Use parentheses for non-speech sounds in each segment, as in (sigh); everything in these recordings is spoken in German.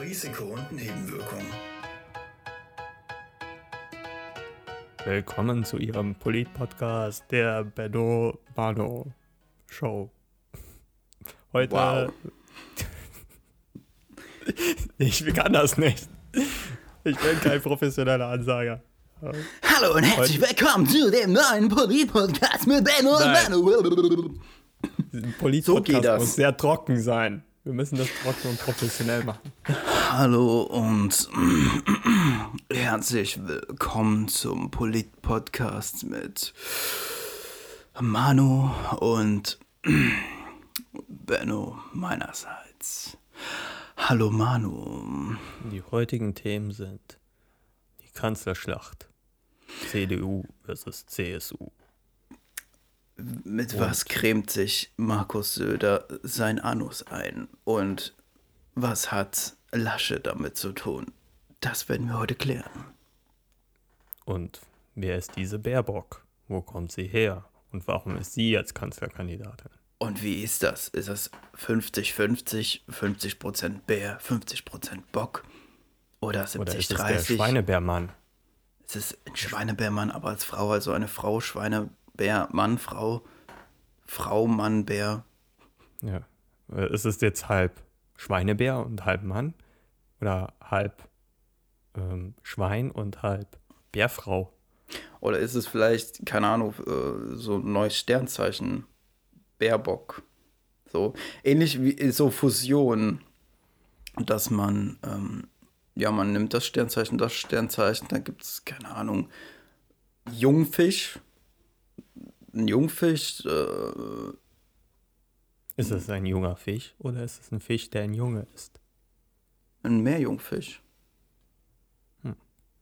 Risiko und Nebenwirkungen. Willkommen zu Ihrem Polit-Podcast der Benno Mano Show. Heute. Wow. (laughs) ich kann das nicht. Ich bin kein professioneller Ansager. Hallo und herzlich willkommen zu dem neuen Polit-Podcast mit Benno und Nein. Benno. Ein Polit-Podcast So geht das. muss sehr trocken sein. Wir müssen das trocken und professionell machen. Hallo und (clears throat) herzlich willkommen zum Polit-Podcast mit Manu und (clears throat) Benno meinerseits. Hallo Manu. Die heutigen Themen sind die Kanzlerschlacht. CDU versus CSU. Mit was cremt sich Markus Söder sein Anus ein? Und was hat Lasche damit zu tun? Das werden wir heute klären. Und wer ist diese Baerbock? Wo kommt sie her? Und warum ist sie jetzt Kanzlerkandidatin? Und wie ist das? Ist das 50-50, 50% Bär, 50% Bock? Oder Oder ist es der 70-30? Schweinebärmann? Es ist ein Schweinebärmann, aber als Frau, also eine Frau, Schweinebär, Mann, Frau, Frau, Mann, Bär. Ja. Äh, Ist es jetzt halb Schweinebär und halb Mann? Oder halb ähm, Schwein und halb Bärfrau? Oder ist es vielleicht, keine Ahnung, äh, so ein neues Sternzeichen, Bärbock? So ähnlich wie so Fusion, dass man, ähm, ja, man nimmt das Sternzeichen, das Sternzeichen, dann gibt es, keine Ahnung, Jungfisch, ein Jungfisch, äh, Ist es ein junger Fisch oder ist es ein Fisch, der ein Junge ist? ein Meerjungfisch.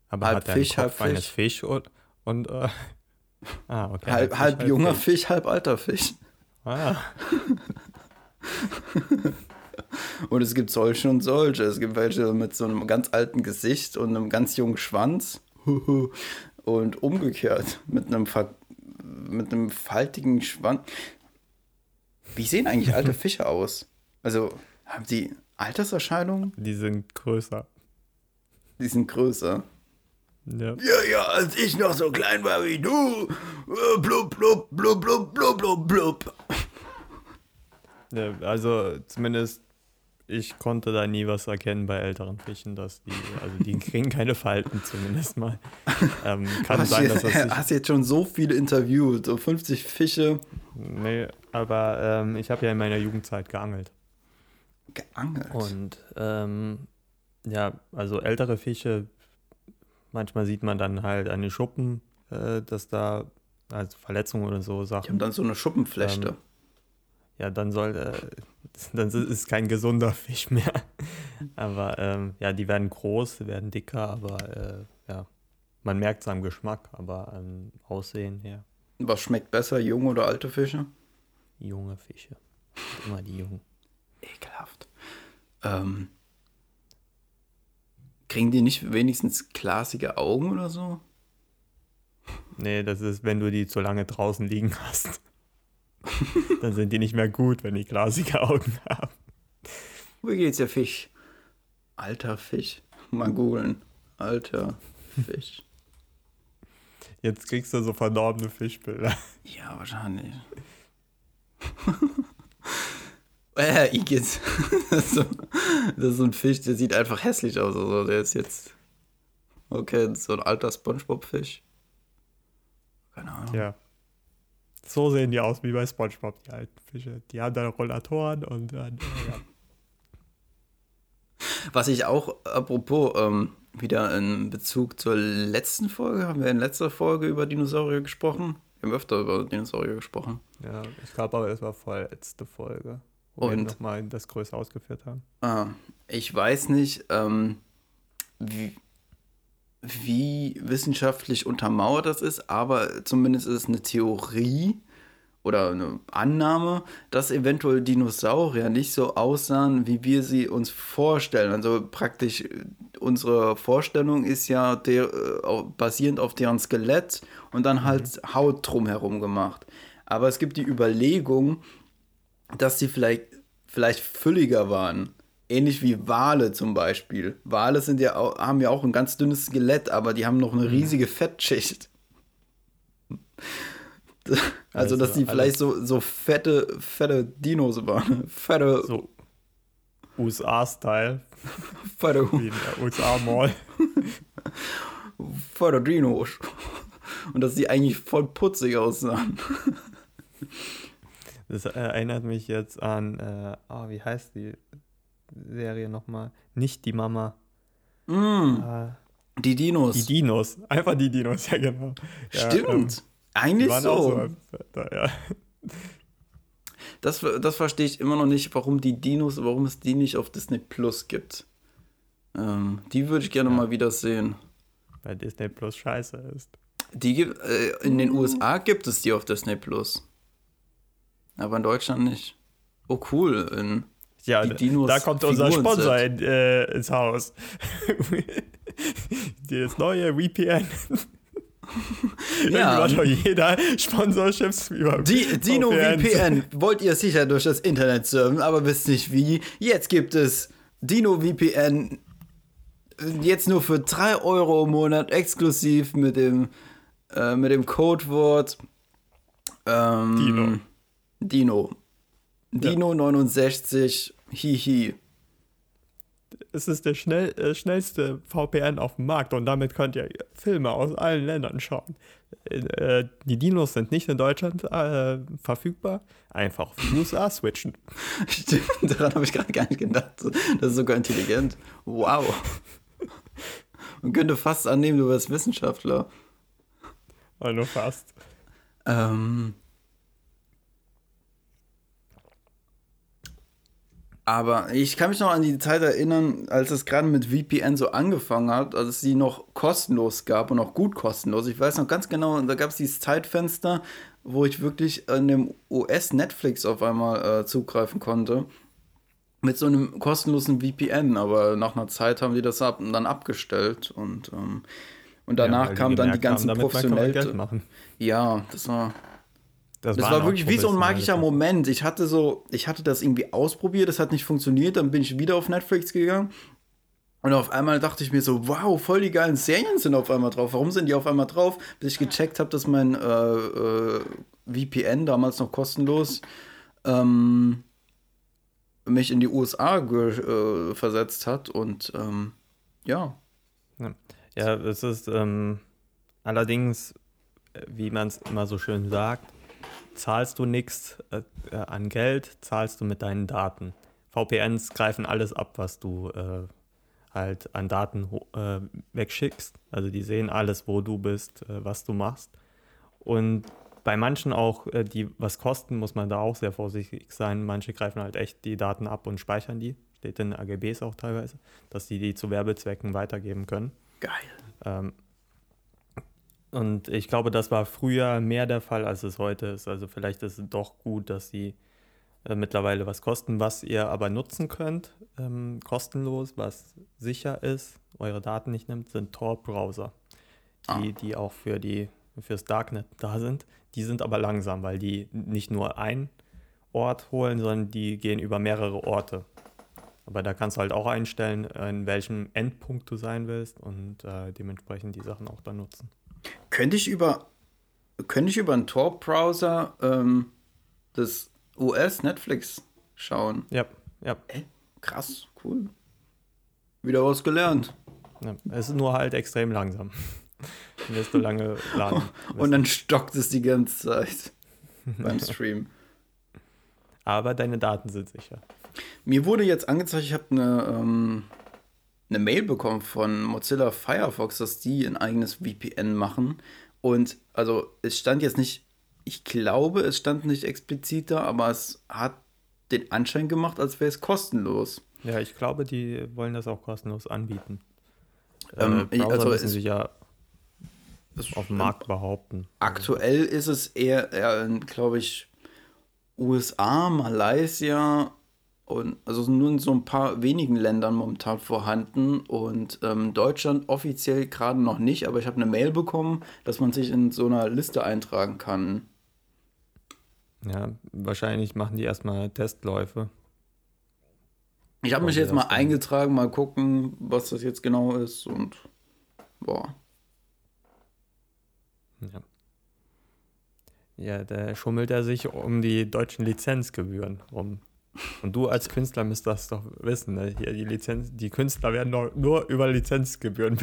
Aber Halb hat er Fisch, Kopf halb Fisch. eines Fisch und, und äh, (laughs) ah, okay. halb, Fisch, halb junger Fisch. Fisch, halb alter Fisch. Ah, (laughs) Und es gibt solche und solche. Es gibt welche mit so einem ganz alten Gesicht und einem ganz jungen Schwanz. (laughs) Und umgekehrt mit einem, ver mit einem faltigen Schwanz. Wie sehen eigentlich alte (laughs) Fische aus? Also, haben die Alterserscheinungen? die sind größer. Die sind größer. Ja. Ja, ja, als ich noch so klein war wie du. äh, Blub, blub, blub, blub, blub, blub, blub. Ja, also zumindest ich konnte da nie was erkennen bei älteren Fischen, dass die, also die kriegen keine Falten zumindest mal. Ähm, kann Hast, sein, dass du, das sich, hast jetzt schon so viele interviewt, so 50 Fische nee, aber ähm, ich habe ja in meiner Jugendzeit geangelt geangelt. und ähm, ja, also ältere Fische, manchmal sieht man dann halt an den Schuppen, äh, dass da also Verletzungen oder so Die Sachen. haben dann so eine Schuppenflechte. Ähm, ja, dann soll, äh, dann ist es kein gesunder Fisch mehr. Aber ähm, ja, die werden groß, werden dicker, aber äh, ja, man merkt es am Geschmack, aber am Aussehen her, Was schmeckt besser, junge oder alte Fische? junge Fische. Immer die jungen. Ekelhaft. Ähm, kriegen die nicht wenigstens glasige Augen oder so? Nee, das ist, wenn du die zu lange draußen liegen hast. (laughs) dann sind die nicht mehr gut, wenn die glasige Augen (laughs) haben. Wie geht's der Fisch? Alter Fisch. Mal googeln. Alter Fisch. Jetzt kriegst du so verdorbene Fischbilder. Ja, wahrscheinlich. (laughs) äh, Igitt. Das ist, so, das ist so ein Fisch, der sieht einfach hässlich aus. Also der ist jetzt. Okay, so ein alter Spongebob-Fisch. Keine Ahnung. Ja. So sehen die aus wie bei Spongebob, die alten Fische. Die haben dann Rollatoren und dann, äh, ja. Was ich auch, apropos, ähm, wieder in Bezug zur letzten Folge, haben wir in letzter Folge über Dinosaurier gesprochen? Wir haben öfter über Dinosaurier gesprochen. Ja, ich glaube aber, es war vorletzte Folge, wo wir Und? nochmal das größer ausgeführt haben. Ah, ich weiß nicht, ähm, wie, wie wissenschaftlich untermauert das ist, aber zumindest ist es eine Theorie oder eine Annahme, dass eventuell Dinosaurier nicht so aussahen, wie wir sie uns vorstellen. Also praktisch äh, unsere Vorstellung ist ja der, äh, basierend auf deren Skelett und dann halt Haut drumherum gemacht. Aber es gibt die Überlegung, dass sie vielleicht, vielleicht fülliger waren. ähnlich wie Wale zum Beispiel. Wale sind ja haben ja auch ein ganz dünnes Skelett, aber die haben noch eine riesige Fettschicht. (laughs) Also, dass die vielleicht so, so fette, fette Dinos waren. (laughs) Fette. So USA-Style. (laughs) Fette. Wie in der USA-Mall. Fette Dinos. Und dass die eigentlich voll putzig aussahen. Das äh, erinnert mich jetzt an, äh, oh, wie heißt die Serie nochmal? Nicht die Mama. Mm, Äh, die Dinos. die Dinos. Einfach die Dinos, ja genau. Ja, Stimmt. ähm, die Eigentlich waren so. auch so. Da, ja. (laughs) Das, das verstehe ich immer noch nicht, warum die Dinos, warum es die nicht auf Disney Plus gibt. Ähm, die würde ich gerne Ja. mal wieder sehen. Weil Disney Plus scheiße ist. Die gibt, äh, in den USA gibt es die auf Disney Plus. Aber in Deutschland nicht. Oh cool. In, Ja, Die da- Dinos da kommt unser Figuren Sponsor in, äh, ins Haus. (laughs) das neue VPN. (laughs) Ja. Irgendwann schon jeder Sponsorships über die, Dino VPNs. VPN wollt ihr sicher durch das Internet surfen, aber wisst nicht wie. Jetzt gibt es Dino VPN jetzt nur für 3 Euro im Monat exklusiv mit dem, äh, mit dem Codewort ähm, Dino. Dino. Dino 69 Hihi. Es ist der schnell, äh, schnellste VPN auf dem Markt und damit könnt ihr Filme aus allen Ländern schauen. Äh, die Dinos sind nicht in Deutschland äh, verfügbar. Einfach auf die USA switchen. (laughs) Stimmt, daran habe ich gerade gar nicht gedacht. Das ist sogar intelligent. Wow. Man könnte fast annehmen, du wärst Wissenschaftler. Aber nur fast. Ähm, aber ich kann mich noch an die Zeit erinnern, als es gerade mit VPN so angefangen hat, als es die noch kostenlos gab und auch gut kostenlos. Ich weiß noch ganz genau, da gab es dieses Zeitfenster, wo ich wirklich an dem US-Netflix auf einmal äh, zugreifen konnte. Mit so einem kostenlosen VPN, aber nach einer Zeit haben die das ab, dann abgestellt und, ähm, und danach Ja, kamen dann die ganzen professionellen. Ja, das war. Das waren war wirklich wie so ein magischer. Moment. Ich hatte so, ich hatte das irgendwie ausprobiert, das hat nicht funktioniert, dann bin ich wieder auf Netflix gegangen. Und auf einmal dachte ich mir so, wow, voll die geilen Serien sind auf einmal drauf. Warum sind die auf einmal drauf? Bis ich gecheckt habe, dass mein äh, äh, VPN, damals noch kostenlos, ähm, mich in die USA äh, versetzt hat. Und ähm, ja, Ja, es ist ähm, allerdings, äh, wie man es immer so schön sagt, zahlst du nichts äh, äh, an Geld, zahlst du mit deinen Daten. VPNs greifen alles ab, was du äh, halt an Daten äh, wegschickst. Also die sehen alles, wo du bist, äh, was du machst. Und bei manchen auch, die was kosten, muss man da auch sehr vorsichtig sein. Manche greifen halt echt die Daten ab und speichern die. Steht in den AGBs auch teilweise, dass die die zu Werbezwecken weitergeben können. geil. Ähm, und ich glaube, das war früher mehr der Fall, als es heute ist. Also vielleicht ist es doch gut, dass sie äh, mittlerweile was kosten, was ihr aber nutzen könnt, ähm, kostenlos, was sicher ist, eure Daten nicht nimmt, sind Tor-Browser, die, die auch für die fürs Darknet da sind. Die sind aber langsam, weil die nicht nur einen Ort holen, sondern die gehen über mehrere Orte. Aber da kannst du halt auch einstellen, in welchem Endpunkt du sein willst und äh, dementsprechend die Sachen auch dann nutzen. Könnte ich über, könnte ich über einen Tor-Browser ähm, das US-Netflix schauen? Ja, ja, Äh, krass, cool. Wieder was gelernt. ja. Es ist nur halt extrem langsam. (laughs) Wirst du lange laden. (laughs) Und dann stockt es die ganze Zeit (laughs) beim Stream. Aber deine Daten sind sicher. Mir wurde jetzt angezeigt, ich habe eine, ähm, eine Mail bekommen von Mozilla Firefox, dass die ein eigenes VPN machen. Und also es stand jetzt nicht, ich glaube, es stand nicht explizit da, aber es hat den Anschein gemacht, als wäre es kostenlos. Ja, ich glaube, die wollen das auch kostenlos anbieten. Ähm, äh, also müssen es- sich ja auf dem Markt behaupten. Aktuell ist es eher, eher glaube ich, USA, Malaysia und also nur in so ein paar wenigen Ländern momentan vorhanden und ähm, Deutschland offiziell gerade noch nicht, aber ich habe eine Mail bekommen, dass man sich in so einer Liste eintragen kann. Ja, wahrscheinlich machen die erstmal Testläufe. Ich habe mich jetzt mal eingetragen, mal gucken, was das jetzt genau ist und boah. Ja. Ja, da schummelt er sich um die deutschen Lizenzgebühren rum. Und du als Künstler müsst das doch wissen. Ne? Hier die, Lizenz, die Künstler werden nur, nur über Lizenzgebühren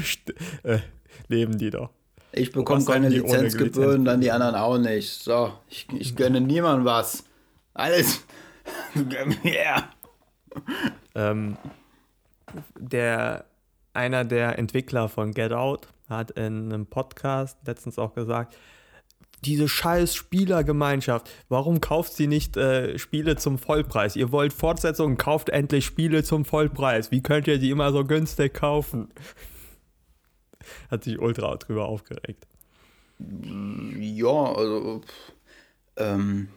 äh, leben, die doch. Ich bekomme keine Lizenzgebühren, Lizenz dann die anderen auch nicht. So, ich, ich gönne niemandem was. Alles. (laughs) yeah. ähm, der, einer der Entwickler von Get Out hat in einem Podcast letztens auch gesagt, diese scheiß Spielergemeinschaft, warum kauft sie nicht äh, Spiele zum Vollpreis? Ihr wollt Fortsetzungen, kauft endlich Spiele zum Vollpreis. Wie könnt ihr die immer so günstig kaufen? Hat sich ultra drüber aufgeregt. Ja, also. Ähm,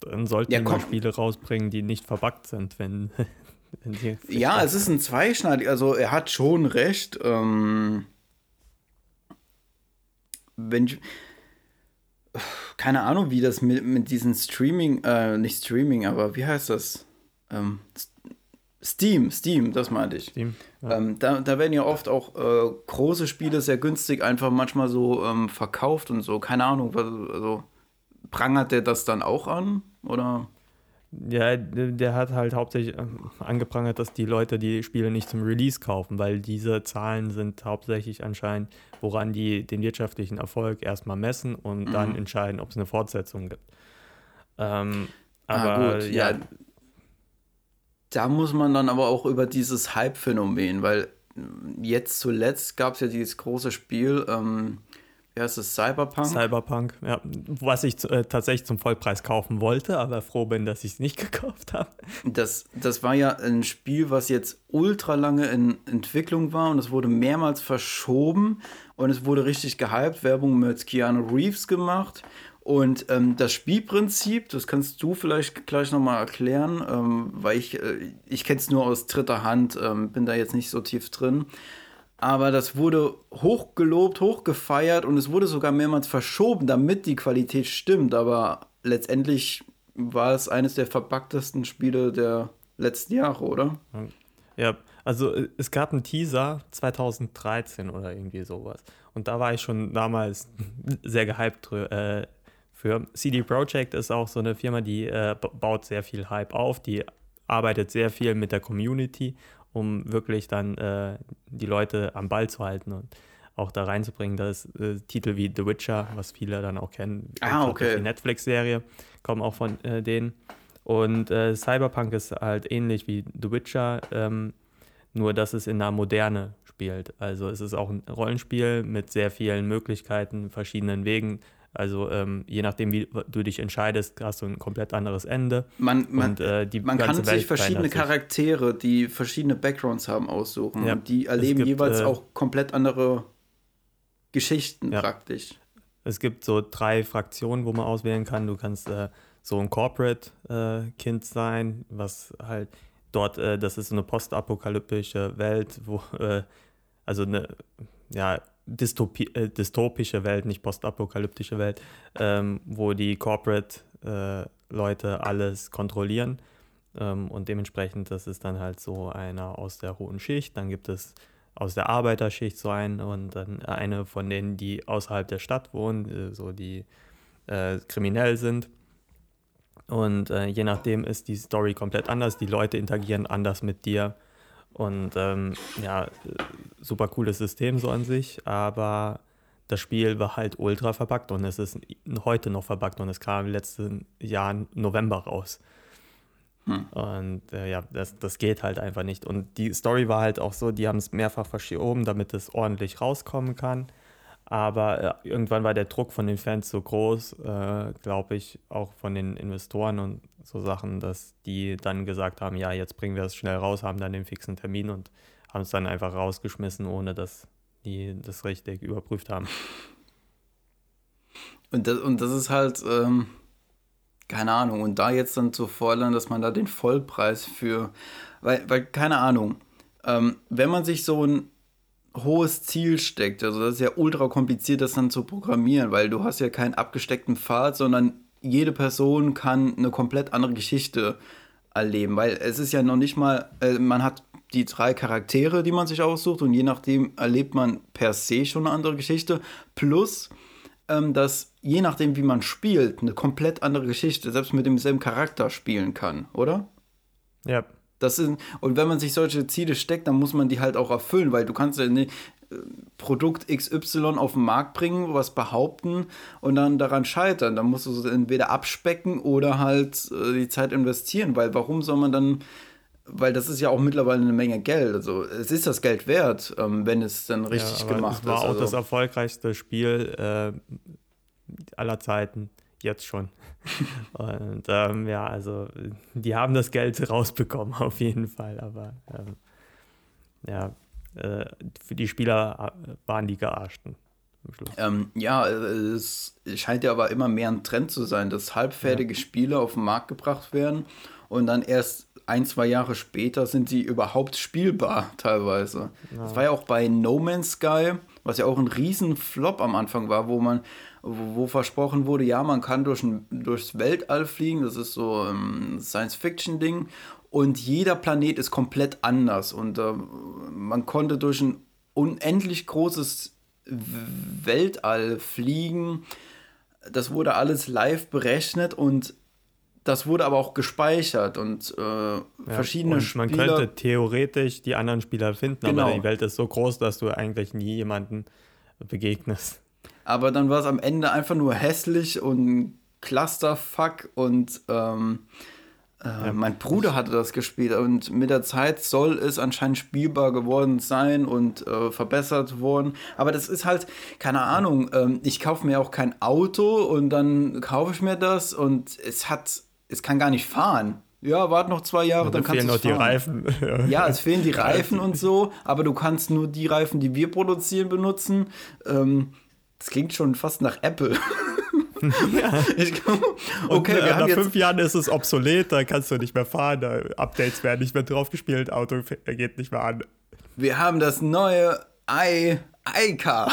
Dann sollten ja, mal Spiele rausbringen, die nicht verbuggt sind, wenn. (laughs) wenn ja, es ist ein zweischneidig. Also, er hat schon recht. Ähm wenn ich, keine Ahnung, wie das mit, mit diesen Streaming, äh, nicht Streaming, aber wie heißt das? Ähm, Steam, Steam, das meinte ich. Steam, ja. ähm, da, da werden ja oft auch äh, große Spiele sehr günstig einfach manchmal so ähm, verkauft und so. Keine Ahnung, was, also prangert der das dann auch an? Oder? Ja, der hat halt hauptsächlich ähm, angeprangert, dass die Leute die Spiele nicht zum Release kaufen, weil diese Zahlen sind hauptsächlich anscheinend, woran die den wirtschaftlichen Erfolg erstmal messen und mhm. dann entscheiden, ob es eine Fortsetzung gibt. Ähm, ah, aber ah, gut, ja. ja. Da muss man dann aber auch über dieses Hype-Phänomen, weil jetzt zuletzt gab es ja dieses große Spiel, ähm, wie heißt es, Cyberpunk? Cyberpunk, ja. Was ich äh, tatsächlich zum Vollpreis kaufen wollte, aber froh bin, dass ich es nicht (laughs) gekauft habe. Das, das war ja ein Spiel, was jetzt ultra lange in Entwicklung war und es wurde mehrmals verschoben und es wurde richtig gehypt, Werbung mit Keanu Reeves gemacht. Und ähm, das Spielprinzip, das kannst du vielleicht gleich nochmal erklären, ähm, weil ich, äh, ich kenne es nur aus dritter Hand, ähm, bin da jetzt nicht so tief drin aber das wurde hochgelobt, hochgefeiert und es wurde sogar mehrmals verschoben, damit die Qualität stimmt. Aber letztendlich war es eines der verpacktesten Spiele der letzten Jahre, oder? Ja, also äh, es gab einen Teaser 2013 oder irgendwie sowas. Und da war ich schon damals (laughs) sehr gehypt äh, für. CD Projekt ist auch so eine Firma, die äh, baut sehr viel Hype auf, die arbeitet sehr viel mit der Community um wirklich dann äh, die Leute am Ball zu halten und auch da reinzubringen. Das äh, Titel wie The Witcher, was viele dann auch kennen. Ah, okay. Die Netflix-Serie kommen auch von äh, denen. Und äh, Cyberpunk ist halt ähnlich wie The Witcher, ähm, nur dass es in einer Moderne spielt. Also es ist auch ein Rollenspiel mit sehr vielen Möglichkeiten, verschiedenen Wegen, also ähm, je nachdem, wie du dich entscheidest, hast du ein komplett anderes Ende. Man, man, und, äh, man kann Welt sich verschiedene Charaktere, die verschiedene Backgrounds haben, aussuchen. Ja, und die erleben gibt, jeweils äh, auch komplett andere Geschichten ja. praktisch. Es gibt so drei Fraktionen, wo man auswählen kann. Du kannst äh, so ein Corporate-Kind äh, sein, was halt dort, äh, das ist so eine postapokalyptische Welt, wo, äh, also eine, ja, Dystopie, äh, dystopische Welt, nicht postapokalyptische Welt, ähm, wo die Corporate-Leute äh, alles kontrollieren. Ähm, und dementsprechend, das ist dann halt so einer aus der hohen Schicht. Dann gibt es aus der Arbeiterschicht so einen und dann eine von denen, die außerhalb der Stadt wohnen, äh, so die äh, kriminell sind. Und äh, je nachdem ist die Story komplett anders. Die Leute interagieren anders mit dir. Und ähm, ja, super cooles System so an sich, aber das Spiel war halt ultra verpackt und es ist heute noch verpackt und es kam im letzten Jahr November raus. Hm. Und äh, ja, das, das geht halt einfach nicht. Und die Story war halt auch so, die haben es mehrfach verschoben, damit es ordentlich rauskommen kann. Aber äh, irgendwann war der Druck von den Fans so groß, äh, glaube ich, auch von den Investoren und so Sachen, dass die dann gesagt haben, ja, jetzt bringen wir es schnell raus, haben dann den fixen Termin und haben es dann einfach rausgeschmissen, ohne dass die das richtig überprüft haben. Und das, und das ist halt, ähm, keine Ahnung, und da jetzt dann zu fordern, dass man da den Vollpreis für, weil, weil keine Ahnung, ähm, wenn man sich so ein hohes Ziel steckt. Also das ist ja ultra kompliziert, das dann zu programmieren, weil du hast ja keinen abgesteckten Pfad, sondern jede Person kann eine komplett andere Geschichte erleben, weil es ist ja noch nicht mal, äh, man hat die drei Charaktere, die man sich aussucht und je nachdem erlebt man per se schon eine andere Geschichte, plus ähm, dass je nachdem, wie man spielt, eine komplett andere Geschichte selbst mit demselben Charakter spielen kann, oder? Ja. Das sind, und wenn man sich solche Ziele steckt, dann muss man die halt auch erfüllen, weil du kannst ja nicht äh, Produkt XY auf den Markt bringen, was behaupten und dann daran scheitern. Dann musst du es entweder abspecken oder halt äh, die Zeit investieren, weil warum soll man dann weil das ist ja auch mittlerweile eine Menge Geld. Also es ist das Geld wert, ähm, wenn es dann richtig ja, gemacht ist. Es war ist. auch also. das erfolgreichste Spiel äh, aller Zeiten, jetzt schon. (laughs) Und ähm, ja, also die haben das Geld (laughs) rausbekommen, auf jeden Fall. Aber ähm, ja, äh, für die Spieler äh, waren die Gearschten. Ähm, ja, es scheint ja aber immer mehr ein Trend zu sein, dass halbfertige ja. Spiele auf den Markt gebracht werden und dann erst ein, zwei Jahre später sind sie überhaupt spielbar teilweise. Ja. Das war ja auch bei No Man's Sky, was ja auch ein riesen Flop am Anfang war, wo man, wo, wo versprochen wurde, ja, man kann durch ein, durchs Weltall fliegen, das ist so ein Science-Fiction-Ding und jeder Planet ist komplett anders und äh, man konnte durch ein unendlich großes Weltall fliegen. Das wurde alles live berechnet und das wurde aber auch gespeichert und äh, ja, verschiedene und Man Spieler könnte theoretisch die anderen Spieler finden, genau. aber die Welt ist so groß, dass du eigentlich nie jemanden begegnest. Aber dann war es am Ende einfach nur hässlich und Clusterfuck und ähm, äh, ja. mein Bruder hatte das gespielt und mit der Zeit soll es anscheinend spielbar geworden sein und äh, verbessert worden. Aber das ist halt, keine Ahnung, ähm, ich kaufe mir auch kein Auto und dann kaufe ich mir das und es hat es kann gar nicht fahren. Ja, warte noch zwei Jahre, ja, dann kannst du noch die Reifen. (laughs) ja, es fehlen die Reifen und so, aber du kannst nur die Reifen, die wir produzieren, benutzen. Ähm, das klingt schon fast nach Apple. (laughs) ja. Ich, okay, und, nach fünf Jahren ist es obsolet, da kannst du nicht mehr fahren, da Updates werden nicht mehr drauf gespielt, Auto geht nicht mehr an. Wir haben das neue i iCar.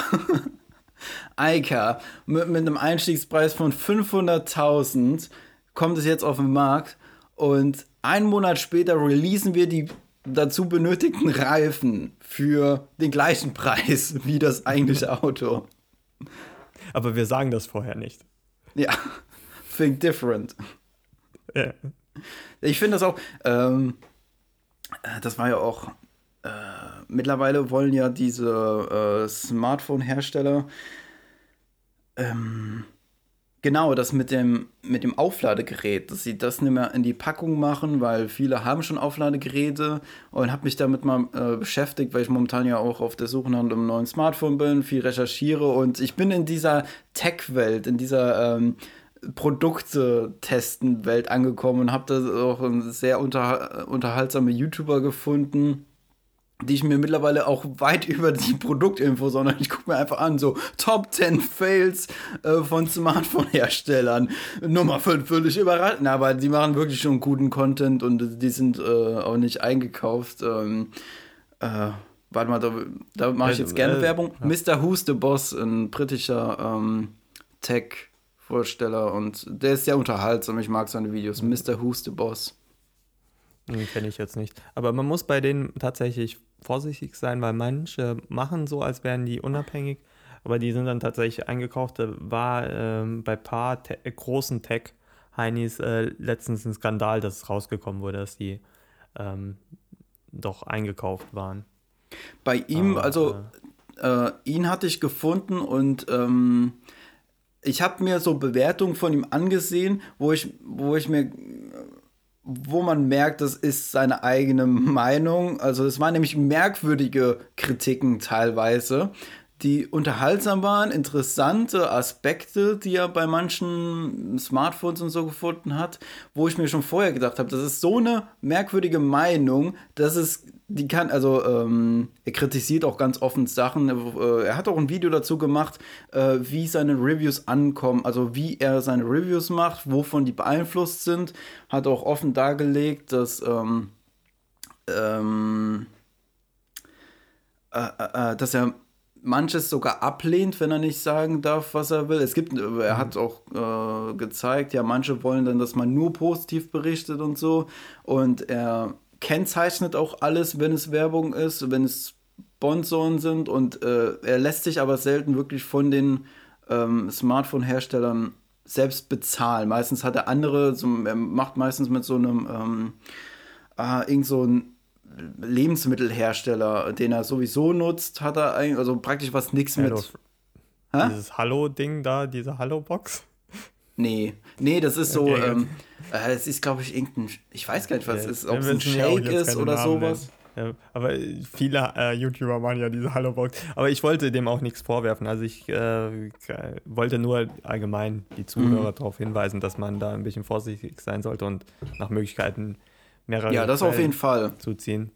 (laughs) iCar mit, mit einem Einstiegspreis von 500.000 kommt es jetzt auf den Markt und einen Monat später releasen wir die dazu benötigten Reifen für den gleichen (laughs) Preis wie das eigentliche Auto. Aber wir sagen das vorher nicht. Ja, think different. Ja. Ich finde das auch, ähm, äh, das war ja auch, äh, mittlerweile wollen ja diese äh, Smartphone-Hersteller ähm, Genau, das mit dem, mit dem Aufladegerät, dass sie das nicht mehr in die Packung machen, weil viele haben schon Aufladegeräte und habe mich damit mal äh, beschäftigt, weil ich momentan ja auch auf der Suche nach einem neuen Smartphone bin, viel recherchiere und ich bin in dieser Tech-Welt, in dieser ähm, Produkte-Testen-Welt angekommen und habe da auch sehr unter, unterhaltsame YouTuber gefunden die ich mir mittlerweile auch weit (laughs) über die Produktinfo, sondern ich gucke mir einfach an, so Top 10 Fails äh, von Smartphone-Herstellern. Nummer 5 völlig überraschend, aber die machen wirklich schon guten Content und die sind äh, auch nicht eingekauft. Ähm, äh, warte mal, da, da mache ich jetzt gerne äh, Werbung. Ja. Mr. Who's the Boss, ein britischer ähm, Tech-Vorsteller und der ist sehr unterhaltsam. Ich mag seine Videos. Mr. Who's the Boss. Hm, Kenne ich jetzt nicht. Aber man muss bei denen tatsächlich vorsichtig sein, weil manche machen so, als wären die unabhängig, aber die sind dann tatsächlich eingekauft. Da war ähm, bei ein paar te großen Tech-Heinis äh, letztens ein Skandal, dass es rausgekommen wurde, dass die ähm, doch eingekauft waren. Bei ihm, aber, also äh, ihn hatte ich gefunden und ähm, ich habe mir so Bewertungen von ihm angesehen, wo ich, wo ich mir wo man merkt, das ist seine eigene Meinung. Also es waren nämlich merkwürdige Kritiken teilweise, die unterhaltsam waren, interessante Aspekte, die er bei manchen Smartphones und so gefunden hat, wo ich mir schon vorher gedacht habe, das ist so eine merkwürdige Meinung, dass es die kann, also ähm, er kritisiert auch ganz offen Sachen. Äh, er hat auch ein Video dazu gemacht, äh, wie seine Reviews ankommen, also wie er seine Reviews macht, wovon die beeinflusst sind. Hat auch offen dargelegt, dass ähm, ähm, äh, äh, äh dass er manches sogar ablehnt, wenn er nicht sagen darf, was er will. Es gibt, er hat auch äh, gezeigt, ja, manche wollen dann, dass man nur positiv berichtet und so. Und er kennzeichnet auch alles, wenn es Werbung ist, wenn es Sponsoren sind. Und äh, er lässt sich aber selten wirklich von den ähm, Smartphone-Herstellern selbst bezahlen. Meistens hat er andere, so, er macht meistens mit so einem, ähm, äh, irgend so ein Lebensmittelhersteller, den er sowieso nutzt, hat er eigentlich, also praktisch was nichts mit. Hä? Dieses Hallo-Ding da, diese Hallo-Box? Nee, nee, das ist so, okay, ähm, äh, es ist, glaube ich, irgendein, ich weiß gar nicht, was ja, es ist, ob es ein Shake ist oder Namen sowas. Ja, aber viele äh, YouTuber machen ja diese Hallo-Box. Aber ich wollte dem auch nichts vorwerfen. Also ich äh, wollte nur allgemein die Zuhörer mhm. darauf hinweisen, dass man da ein bisschen vorsichtig sein sollte und nach Möglichkeiten mehrere Ja, das Quellen auf jeden Fall. Zuziehen.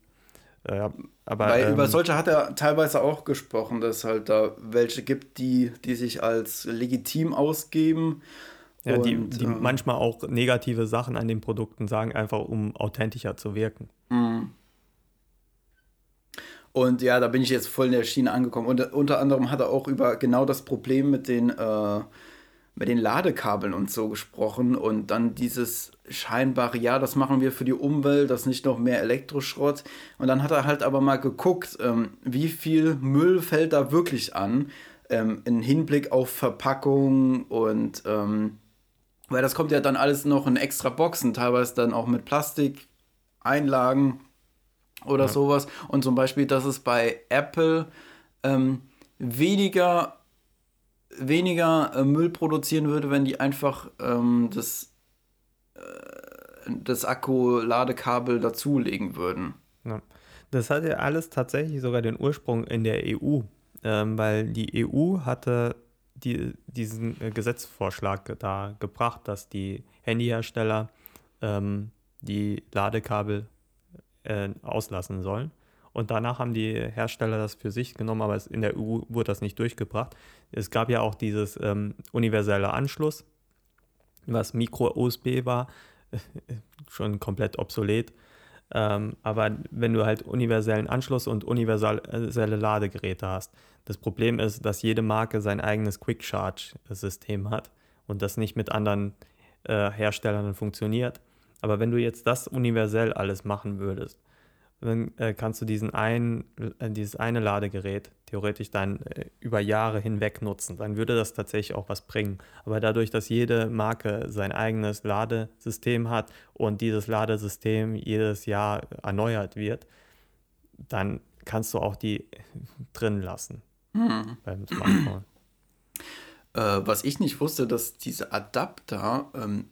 Äh, aber, Weil ähm, über solche hat er teilweise auch gesprochen, dass es halt da welche gibt, die, die sich als legitim ausgeben. Ja, und, die, die äh, manchmal auch negative Sachen an den Produkten sagen, einfach um authentischer zu wirken. Mhm. Und ja, da bin ich jetzt voll in der Schiene angekommen. Und unter anderem hat er auch über genau das Problem mit den äh, mit den Ladekabeln und so gesprochen und dann dieses scheinbare, ja, das machen wir für die Umwelt, das nicht noch mehr Elektroschrott. Und dann hat er halt aber mal geguckt, ähm, wie viel Müll fällt da wirklich an, ähm, im Hinblick auf Verpackung und ähm, weil das kommt ja dann alles noch in extra Boxen, teilweise dann auch mit Plastikeinlagen oder ja. sowas. Und zum Beispiel, dass es bei Apple ähm, weniger weniger äh, Müll produzieren würde, wenn die einfach ähm, das, äh, das Akku-Ladekabel dazulegen würden. Ja. Das hat ja alles tatsächlich sogar den Ursprung in der EU, ähm, weil die EU hatte die, diesen äh, Gesetzvorschlag da gebracht, dass die Handyhersteller ähm, die Ladekabel äh, auslassen sollen. Und danach haben die Hersteller das für sich genommen, aber in der EU wurde das nicht durchgebracht. Es gab ja auch dieses ähm, universelle Anschluss, was Micro-USB war, (laughs) schon komplett obsolet. Ähm, aber wenn du halt universellen Anschluss und universelle Ladegeräte hast, das Problem ist, dass jede Marke sein eigenes Quick Charge-System hat und das nicht mit anderen äh, Herstellern funktioniert. Aber wenn du jetzt das universell alles machen würdest, dann äh, kannst du diesen einen, äh, dieses eine Ladegerät theoretisch dann äh, über Jahre hinweg nutzen. Dann würde das tatsächlich auch was bringen. Aber dadurch, dass jede Marke sein eigenes Ladesystem hat und dieses Ladesystem jedes Jahr erneuert wird, dann kannst du auch die (laughs) drin lassen hm. beim Smartphone. (clears throat) Äh, was ich nicht wusste, dass diese Adapter ähm,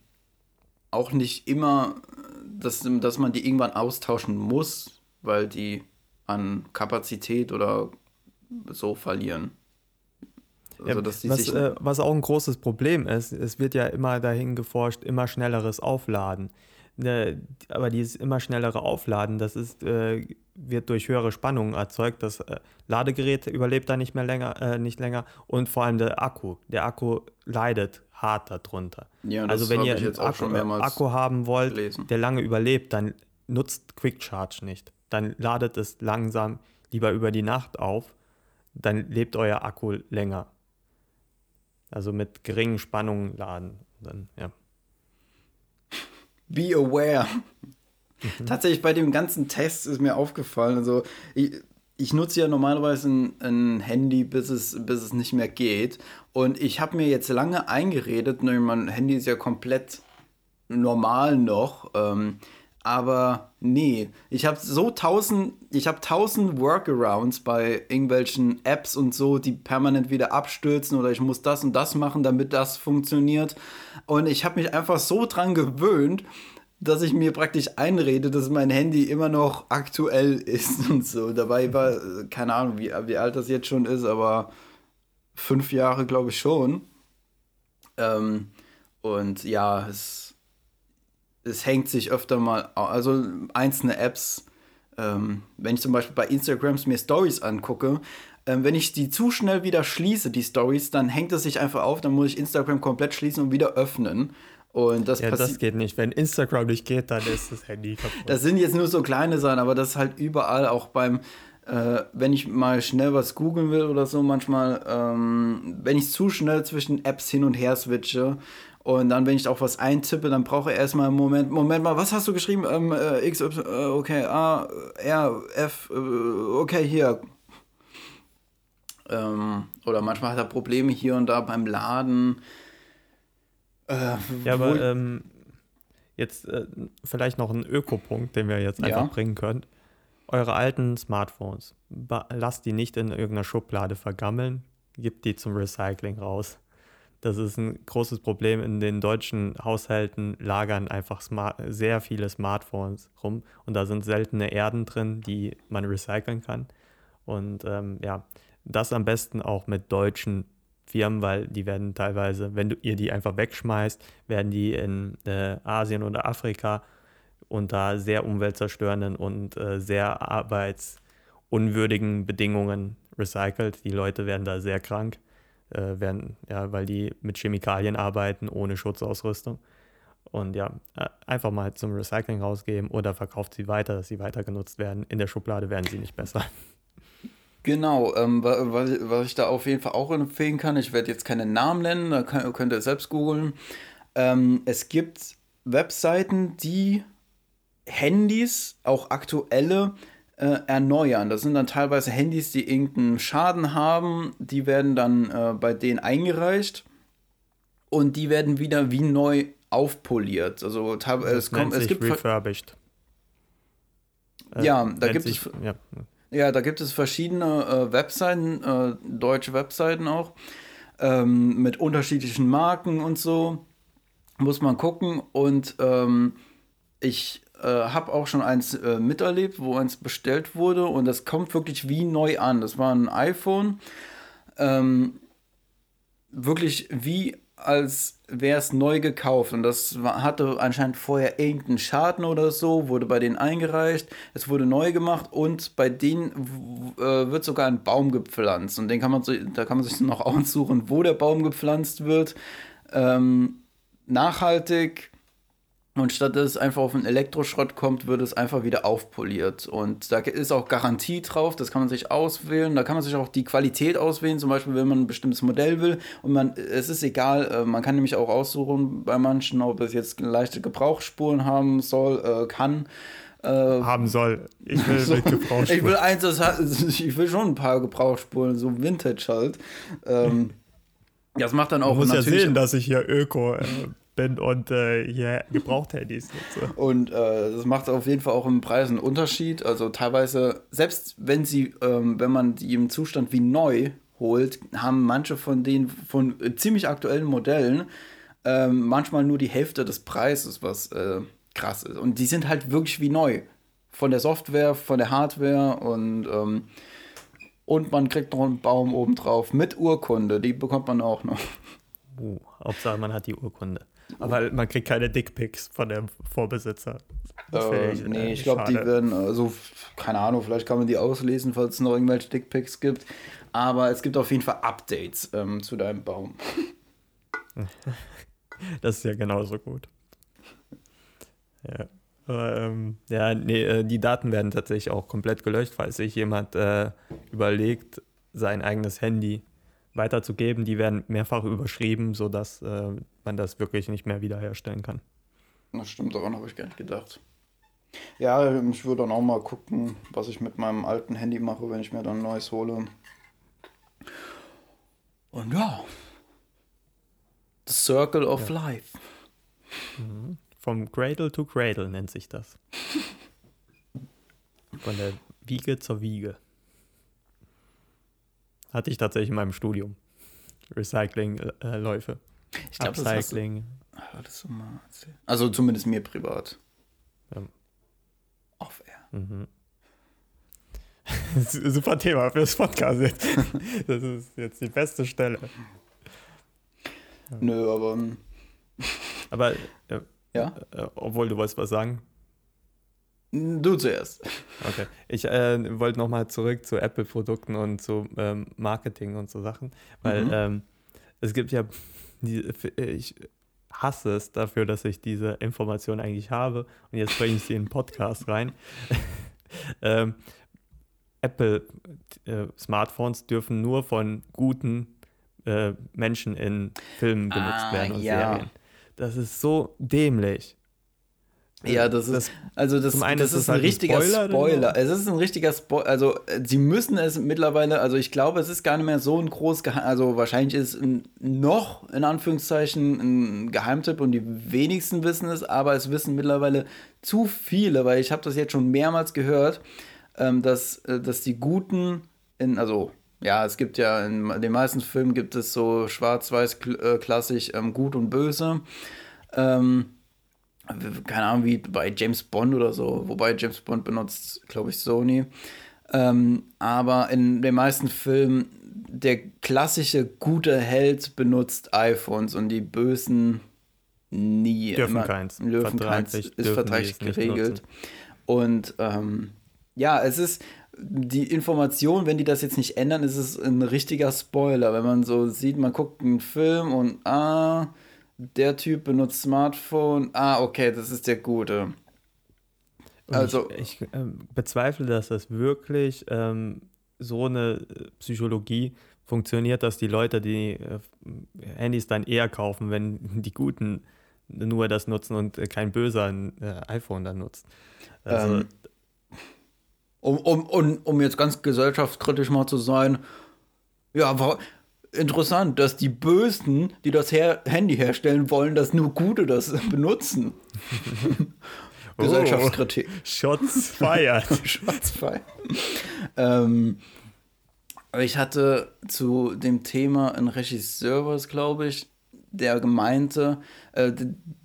auch nicht immer, dass, dass man die irgendwann austauschen muss, weil die an Kapazität oder so verlieren. Also, ja, was, äh, was, auch ein großes Problem ist, es wird ja immer dahin geforscht, immer schnelleres Aufladen. Ne, aber dieses immer schnellere Aufladen, das ist, äh, wird durch höhere Spannungen erzeugt. Das äh, Ladegerät überlebt da nicht mehr länger, äh, nicht länger und vor allem der Akku. Der Akku leidet hart darunter. Ja, also wenn ihr einen Akku, Akku, haben wollt, gelesen. der lange überlebt, dann nutzt Quick Charge nicht dann ladet es langsam lieber über die Nacht auf, dann lebt euer Akku länger. Also mit geringen Spannungen laden. Dann, ja. Be aware. Mhm. Tatsächlich bei dem ganzen Test ist mir aufgefallen, also ich, ich nutze ja normalerweise ein, ein, Handy, bis es, bis es nicht mehr geht. Und ich habe mir jetzt lange eingeredet, mein Handy ist ja komplett normal noch. Ähm, aber nee, ich habe so tausend, ich habe tausend Workarounds bei irgendwelchen Apps und so, die permanent wieder abstürzen oder ich muss das und das machen, damit das funktioniert. Und ich habe mich einfach so dran gewöhnt, dass ich mir praktisch einrede, dass mein Handy immer noch aktuell (laughs) ist und so. Dabei war, keine Ahnung, wie, wie alt das jetzt schon ist, aber fünf Jahre glaube ich schon. Ähm, und ja, es es hängt sich öfter mal, also einzelne Apps, ähm, wenn ich zum Beispiel bei Instagrams mir Stories angucke, ähm, wenn ich die zu schnell wieder schließe, die Stories, dann hängt es sich einfach auf, dann muss ich Instagram komplett schließen und wieder öffnen. Und das ja, das geht nicht. Wenn Instagram nicht geht, dann ist das Handy kaputt. (laughs) Das sind jetzt nur so kleine Sachen, aber das ist halt überall, auch beim, äh, wenn ich mal schnell was googeln will oder so, manchmal, ähm, wenn ich zu schnell zwischen Apps hin und her switche und dann, wenn ich auch was eintippe, dann brauche ich erstmal einen Moment. Moment mal, was hast du geschrieben? Ähm, äh, X, Y, äh, okay, A, R, F, äh, okay, hier. Ähm, oder manchmal hat er Probleme hier und da beim Laden. Äh, ja, aber ähm, jetzt äh, vielleicht noch ein Ökopunkt, den wir jetzt einfach ja. bringen können. Eure alten Smartphones, lasst die nicht in irgendeiner Schublade vergammeln, gebt die zum Recycling raus. Das ist ein großes Problem. In den deutschen Haushalten lagern einfach smart, sehr viele Smartphones rum und da sind seltene Erden drin, die man recyceln kann. Und ähm, ja, das am besten auch mit deutschen Firmen, weil die werden teilweise, wenn du ihr die einfach wegschmeißt, werden die in äh, Asien oder Afrika unter sehr umweltzerstörenden und äh, sehr arbeitsunwürdigen Bedingungen recycelt. Die Leute werden da sehr krank äh, werden, ja, weil die mit Chemikalien arbeiten, ohne Schutzausrüstung. Und ja, äh, einfach mal zum Recycling rausgeben oder verkauft sie weiter, dass sie weiter genutzt werden. In der Schublade werden sie nicht besser. Genau, ähm, was, was ich da auf jeden Fall auch empfehlen kann, ich werde jetzt keine Namen nennen, da kann, könnt ihr selbst googeln. Ähm, es gibt Webseiten, die Handys, auch aktuelle, äh, erneuern. Das sind dann teilweise Handys, die irgendeinen Schaden haben. Die werden dann äh, bei denen eingereicht und die werden wieder wie neu aufpoliert. Also es kommt, es gibt refurbished. Äh, ja, da gibt sich, es ja. ja. da gibt es verschiedene äh, Webseiten, äh, deutsche Webseiten auch ähm, mit unterschiedlichen Marken und so. Muss man gucken und ähm, ich äh, habe auch schon eins äh, miterlebt, wo eins bestellt wurde und das kommt wirklich wie neu an. Das war ein iPhone. Ähm, wirklich wie als wäre es neu gekauft und das war, hatte anscheinend vorher irgendeinen Schaden oder so, wurde bei denen eingereicht, es wurde neu gemacht und bei denen äh, wird sogar ein Baum gepflanzt und den kann man so, da kann man sich (laughs) noch aussuchen, wo der Baum gepflanzt wird. Ähm, nachhaltig, und statt dass es einfach auf einen Elektroschrott kommt, wird es einfach wieder aufpoliert. Und da ist auch Garantie drauf, das kann man sich auswählen. Da kann man sich auch die Qualität auswählen, zum Beispiel, wenn man ein bestimmtes Modell will. Und man, es ist egal, äh, man kann nämlich auch aussuchen bei manchen, ob es jetzt leichte Gebrauchsspuren haben soll, äh, kann. Äh, haben soll. Ich will (laughs) so, mit Gebrauchsspuren. Ich will eins, (laughs) ich will schon ein paar Gebrauchsspuren, so Vintage halt. Ähm, (laughs) das macht dann auch. Man muss ja sehen, dass ich hier Öko äh, bin und äh, hier Gebrauchthandys nutze. Und äh, das macht auf jeden Fall auch im Preis einen Unterschied. Also teilweise, selbst wenn sie, ähm, wenn man die im Zustand wie neu holt, haben manche von denen von ziemlich aktuellen Modellen ähm, manchmal nur die Hälfte des Preises, was äh, krass ist. Und die sind halt wirklich wie neu. Von der Software, von der Hardware und ähm, und man kriegt noch einen Baum obendrauf mit Urkunde, die bekommt man auch noch. Uh, Hauptsache man hat die Urkunde. Aber man kriegt keine Dickpics von dem Vorbesitzer. Äh, ich, nee, äh, ich glaube, die werden, also, keine Ahnung, vielleicht kann man die auslesen, falls es noch irgendwelche Dickpics gibt. Aber es gibt auf jeden Fall Updates ähm, zu deinem Baum. (laughs) das ist ja genauso gut. Ja. Aber, ähm, ja, nee, äh, die Daten werden tatsächlich auch komplett gelöscht, falls sich jemand äh, überlegt, sein eigenes Handy weiterzugeben. Die werden mehrfach überschrieben, sodass äh, man das wirklich nicht mehr wiederherstellen kann. Das stimmt, daran habe ich gar nicht gedacht. Ja, ich würde dann auch mal gucken, was ich mit meinem alten Handy mache, wenn ich mir dann ein neues hole. Und ja. The Circle of ja. Life. Mhm. Vom Cradle to Cradle nennt sich das. Von der Wiege zur Wiege. Hatte ich tatsächlich in meinem Studium. Recycling-Läufe. Ich glaube, Upcycling. Das du mal Also zumindest mir privat. Ja. Off-air. Mhm. (laughs) Super Thema fürs Podcast jetzt. (laughs) Das ist jetzt die beste Stelle. Nö, aber. Ähm, (laughs) aber. Äh, ja? Äh, obwohl du wolltest was sagen. Du zuerst. Okay. Ich äh, wollte nochmal zurück zu Apple-Produkten und zu ähm, Marketing und so Sachen, weil mhm. ähm, es gibt ja, die, ich hasse es dafür, dass ich diese Information eigentlich habe und jetzt bringe ich sie in den Podcast rein. (laughs) ähm, Apple äh, Smartphones dürfen nur von guten äh, Menschen in Filmen benutzt ah, werden und ja. Serien. Das ist so dämlich. Ja, das ist, also das, das ist, ein halt richtiger Spoiler. Spoiler. Es ist ein richtiger Spoiler. Also, sie müssen es mittlerweile, also ich glaube, es ist gar nicht mehr so ein groß, also wahrscheinlich ist es noch, in Anführungszeichen, ein Geheimtipp und die wenigsten wissen es, aber es wissen mittlerweile zu viele, weil ich habe das jetzt schon mehrmals gehört, ähm, dass, äh, dass die Guten in, also ja, es gibt ja in den meisten Filmen gibt es so schwarz-weiß äh, klassisch ähm, gut und böse. Ähm, keine Ahnung, wie bei James Bond oder so, wobei James Bond benutzt, glaube ich, Sony. Ähm, aber in den meisten Filmen, der klassische gute Held benutzt iPhones und die bösen nie. Dürfen immer, keins. Dürfen keins, ist vertraglich geregelt. Und ähm, ja, es ist die Information, wenn die das jetzt nicht ändern, ist es ein richtiger Spoiler. Wenn man so sieht, man guckt einen Film und ah, der Typ benutzt Smartphone. Ah, okay, das ist der Gute. Also ich, ich äh, bezweifle, dass das wirklich ähm, so eine Psychologie funktioniert, dass die Leute die äh, Handys dann eher kaufen, wenn (laughs) die Guten nur das nutzen und kein böser ein äh, iPhone dann nutzt. Also, ähm, um, um, um, um jetzt ganz gesellschaftskritisch mal zu sein, ja, war, interessant, dass die Bösen, die das Her Handy herstellen wollen, dass nur Gute das (laughs) benutzen. (laughs) Oh, Gesellschaftskritik. Shots (laughs) feiert. Shots feiert. ähm, ich hatte zu dem Thema einen Regisseur, was glaube ich, der gemeinte, äh,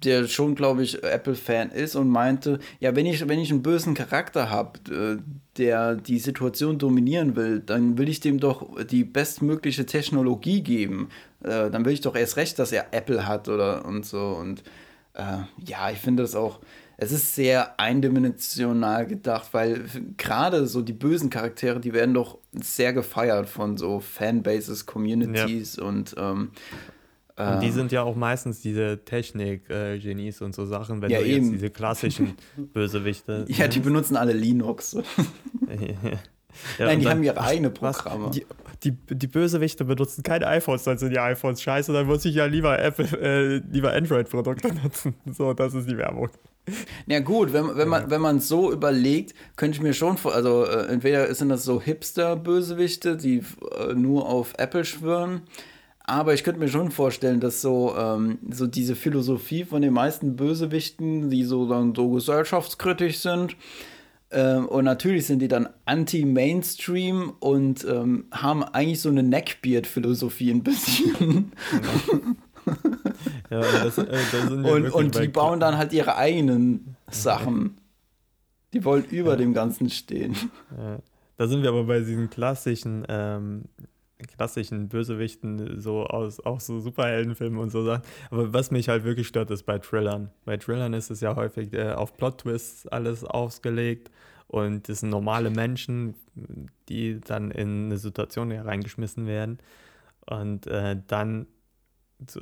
der schon, glaube ich, Apple-Fan ist und meinte, ja, wenn ich, wenn ich einen bösen Charakter habe, äh, der die Situation dominieren will, dann will ich dem doch die bestmögliche Technologie geben. Äh, dann will ich doch erst recht, dass er Apple hat oder und so. Und äh, ja, ich finde das auch, es ist sehr eindimensional gedacht, weil gerade so die bösen Charaktere, die werden doch sehr gefeiert von so Fanbases, Communities ja. und ähm, und die ähm. sind ja auch meistens diese Technik-Genies und so Sachen, wenn ja, du eben. jetzt diese klassischen (laughs) Bösewichte. ja, die benutzen alle Linux. (laughs) ja, Nein, die dann, haben ihre eigene Programme. Die, die, die, Bösewichte benutzen keine iPhones, dann sind die iPhones scheiße, dann muss ich ja lieber Apple, äh, lieber Android-Produkte nutzen. So, das ist die Werbung. Ja gut, wenn, wenn man wenn man so überlegt, könnte ich mir schon vor, also äh, entweder sind das so Hipster-Bösewichte, die äh, nur auf Apple schwören, aber ich könnte mir schon vorstellen, dass so, ähm, so diese Philosophie von den meisten Bösewichten, die so dann so gesellschaftskritisch sind, ähm, und natürlich sind die dann anti-Mainstream und ähm, haben eigentlich so eine Neckbeard-Philosophie ein bisschen. (laughs) ja, das, äh, das und, und die bauen dann halt ihre eigenen Sachen. Die wollen über ja. dem Ganzen stehen. Ja. Da sind wir aber bei diesen klassischen ähm, klassischen Bösewichten, so aus auch so Superheldenfilmen und so Sachen. Aber was mich halt wirklich stört, ist bei Thrillern. Bei Thrillern ist es ja häufig äh, auf Plot-Twists alles ausgelegt und es sind normale Menschen, die dann in eine Situation hereingeschmissen werden und äh, dann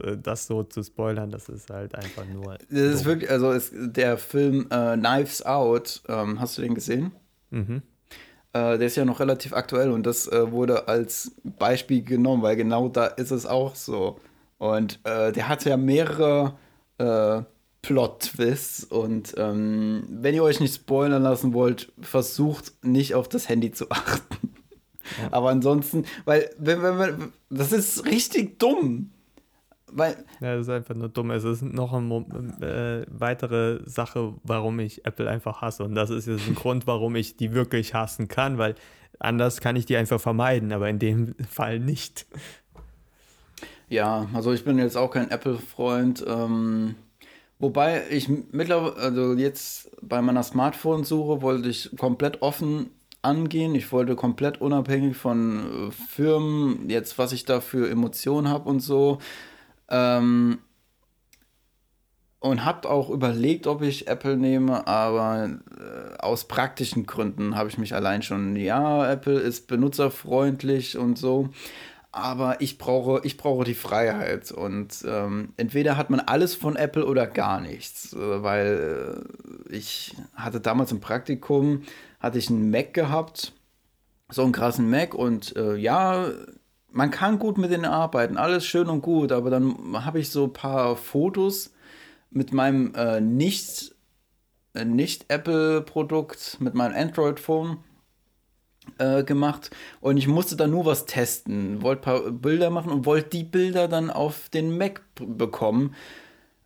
äh, das so zu spoilern, das ist halt einfach nur. Das ist wirklich, also ist der Film äh, Knives Out, ähm, hast du den gesehen? Mhm. Äh, der ist ja noch relativ aktuell und das äh, wurde als Beispiel genommen, weil genau da ist es auch so. Und äh, der hat ja mehrere äh, Plot-Twists und ähm, wenn ihr euch nicht spoilern lassen wollt, versucht nicht auf das Handy zu (laughs) achten. Ja. Aber ansonsten, weil, wenn, wenn, wenn, das ist richtig dumm. Weil, ja, das ist einfach nur dumm. Es ist noch eine äh, weitere Sache, warum ich Apple einfach hasse. Und das ist jetzt ein Grund, warum ich die wirklich hassen kann, weil anders kann ich die einfach vermeiden, aber in dem (laughs) Fall nicht. Ja, also ich bin jetzt auch kein Apple-Freund. Ähm, wobei ich mittlerweile, also jetzt bei meiner Smartphone-Suche wollte ich komplett offen angehen. Ich wollte komplett unabhängig von äh, Firmen, jetzt was ich da für Emotionen habe und so. Ähm, und habe auch überlegt, ob ich Apple nehme, aber äh, aus praktischen Gründen habe ich mich allein schon, ja, Apple ist benutzerfreundlich und so, aber ich brauche, ich brauche die Freiheit und ähm, entweder hat man alles von Apple oder gar nichts, äh, weil äh, ich hatte damals im Praktikum, hatte ich einen Mac gehabt so einen krassen Mac und äh, ja, man kann gut mit denen arbeiten, alles schön und gut, aber dann habe ich so ein paar Fotos mit meinem äh, nicht, äh, nicht Apple-Produkt, mit meinem Android-Phone äh, gemacht und ich musste dann nur was testen, wollte ein paar Bilder machen und wollte die Bilder dann auf den Mac bekommen.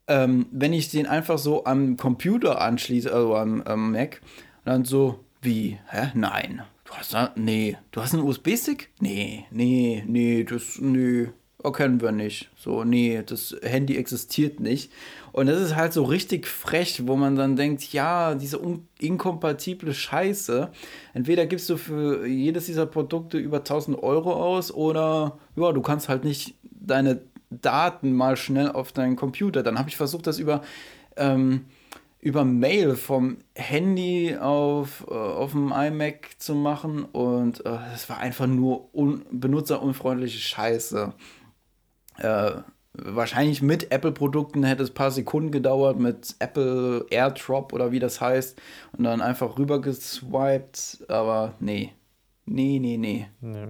Ähm, wenn ich den einfach so am Computer anschließe, also am, am Mac, dann so, wie, hä? Nein. Da, nee. Du hast einen USB-Stick? Nee, nee, nee, das, nee, erkennen wir nicht. So, nee, das Handy existiert nicht. Und das ist halt so richtig frech, wo man dann denkt, ja, diese inkompatible Scheiße. Entweder gibst du für jedes dieser Produkte über 1000 Euro aus oder, ja, du kannst halt nicht deine Daten mal schnell auf deinen Computer. Dann habe ich versucht, das über, ähm, über Mail vom Handy auf, äh, auf dem iMac zu machen und äh, das war einfach nur benutzerunfreundliche Scheiße. Äh, wahrscheinlich mit Apple-Produkten hätte es ein paar Sekunden gedauert, mit Apple AirDrop oder wie das heißt, und dann einfach rüber geswiped, aber nee. Nee, nee, nee. nee.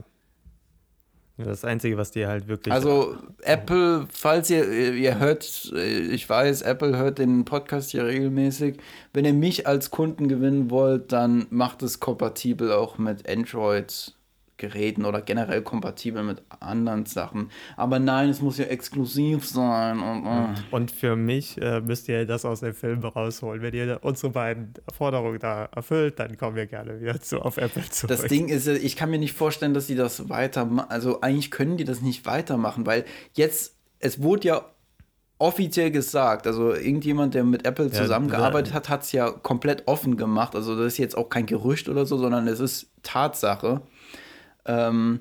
Das Einzige, was dir halt wirklich. Also, Apple, falls ihr, ihr hört, ich weiß, Apple hört den Podcast hier regelmäßig. Wenn ihr mich als Kunden gewinnen wollt, dann macht es kompatibel auch mit Android Geräten oder generell kompatibel mit anderen Sachen. Aber nein, es muss ja exklusiv sein. Und, äh. und für mich äh, müsst ihr das aus dem Film rausholen. Wenn ihr unsere beiden Forderungen da erfüllt, dann kommen wir gerne wieder zu, auf Apple zurück. Das Ding ist, ich kann mir nicht vorstellen, dass sie das weitermachen. Also eigentlich können die das nicht weitermachen, weil jetzt, es wurde ja offiziell gesagt, also irgendjemand, der mit Apple zusammengearbeitet ja, hat, hat es ja komplett offen gemacht. Also das ist jetzt auch kein Gerücht oder so, sondern es ist Tatsache. Ähm,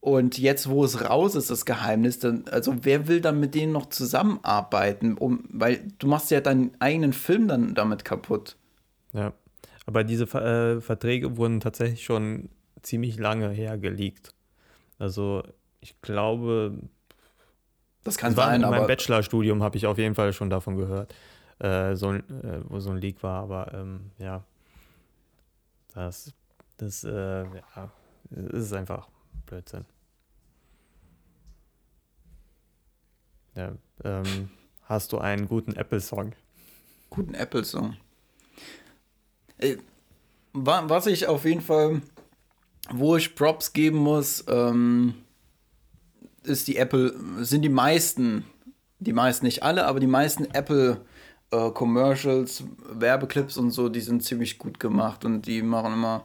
und jetzt, wo es raus ist, das Geheimnis, dann, also wer will dann mit denen noch zusammenarbeiten? Um, weil du machst ja deinen eigenen Film dann damit kaputt. Ja, aber diese äh, Verträge wurden tatsächlich schon ziemlich lange hergelegt. Also ich glaube, das kann sein, in meinem Bachelorstudium habe ich auf jeden Fall schon davon gehört, äh, so, äh, wo so ein Leak war. Aber ähm, ja, das, das, äh, ja, es ist einfach Blödsinn. Ja, ähm, hast du einen guten Apple-Song? Guten Apple-Song. Äh, was ich auf jeden Fall, wo ich Props geben muss, ähm, ist die Apple, sind die meisten, die meisten nicht alle, aber die meisten Apple äh, Commercials, Werbeclips und so, die sind ziemlich gut gemacht und die machen immer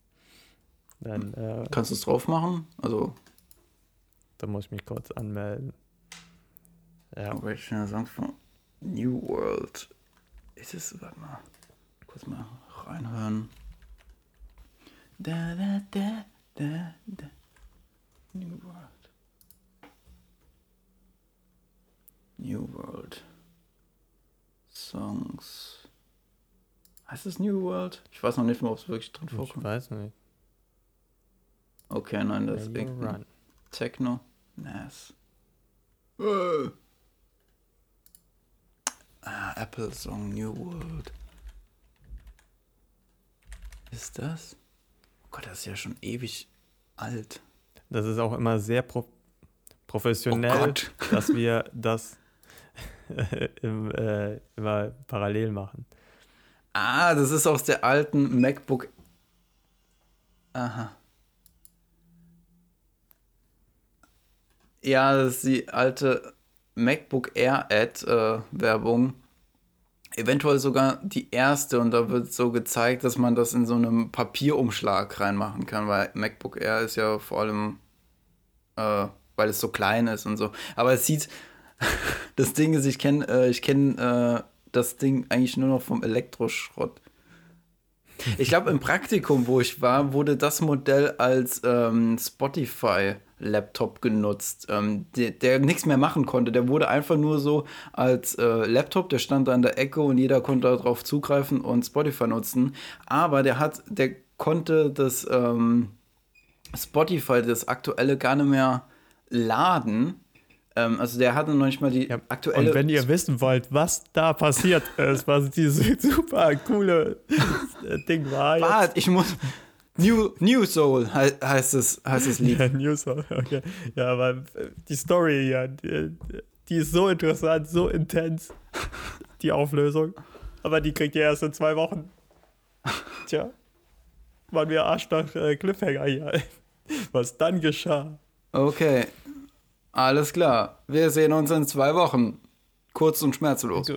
Dann, äh, Kannst du es drauf machen? Also. Da muss ich mich kurz anmelden. Ja. Aber ich schnell sagen von New World. Ist es, warte mal. Kurz mal reinhören. Da, da, da, da, da. New World. New World. Songs. Heißt es New World? Ich weiß noch nicht mal, ob es wirklich drin vorkommt. Ich weiß nicht. Okay, nein, das ist irgendein Techno. Nice. Äh. Ah, Apple Song New World. Ist das? Oh Gott, das ist ja schon ewig alt. Das ist auch immer sehr pro professionell, oh (laughs) dass wir das (laughs) im, äh, immer parallel machen. Ah, das ist aus der alten MacBook. Aha. Ja, das ist die alte MacBook Air Ad-Werbung. Äh, Eventuell sogar die erste und da wird so gezeigt, dass man das in so einem Papierumschlag reinmachen kann, weil MacBook Air ist ja vor allem, äh, weil es so klein ist und so. Aber es sieht, (laughs) das Ding ist, ich kenne äh, ich kenn, äh, das Ding eigentlich nur noch vom Elektroschrott. Ich glaube, im Praktikum, wo ich war, wurde das Modell als ähm, Spotify-Laptop genutzt, ähm, der, der nichts mehr machen konnte. Der wurde einfach nur so als äh, Laptop, der stand da in der Ecke und jeder konnte darauf zugreifen und Spotify nutzen. Aber der hat, der konnte das ähm, Spotify, das aktuelle, gar nicht mehr laden ähm, also der hatte noch nicht mal die ja, aktuelle. Und wenn ihr wissen wollt, was da passiert ist, was dieses (laughs) super coole Ding war. Warte, ich muss. New, New Soul heißt es, heißt es Lied. Ja, New Soul, okay. Ja, aber die Story, ja, die, die ist so interessant, so intens, die Auflösung. Aber die kriegt ihr erst in zwei Wochen. Tja, waren wir Arsch nach äh, Cliffhanger hier. Was dann geschah. Okay, alles klar. Wir sehen uns in zwei Wochen. Kurz und schmerzlos.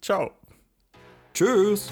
Ciao. Tschüss.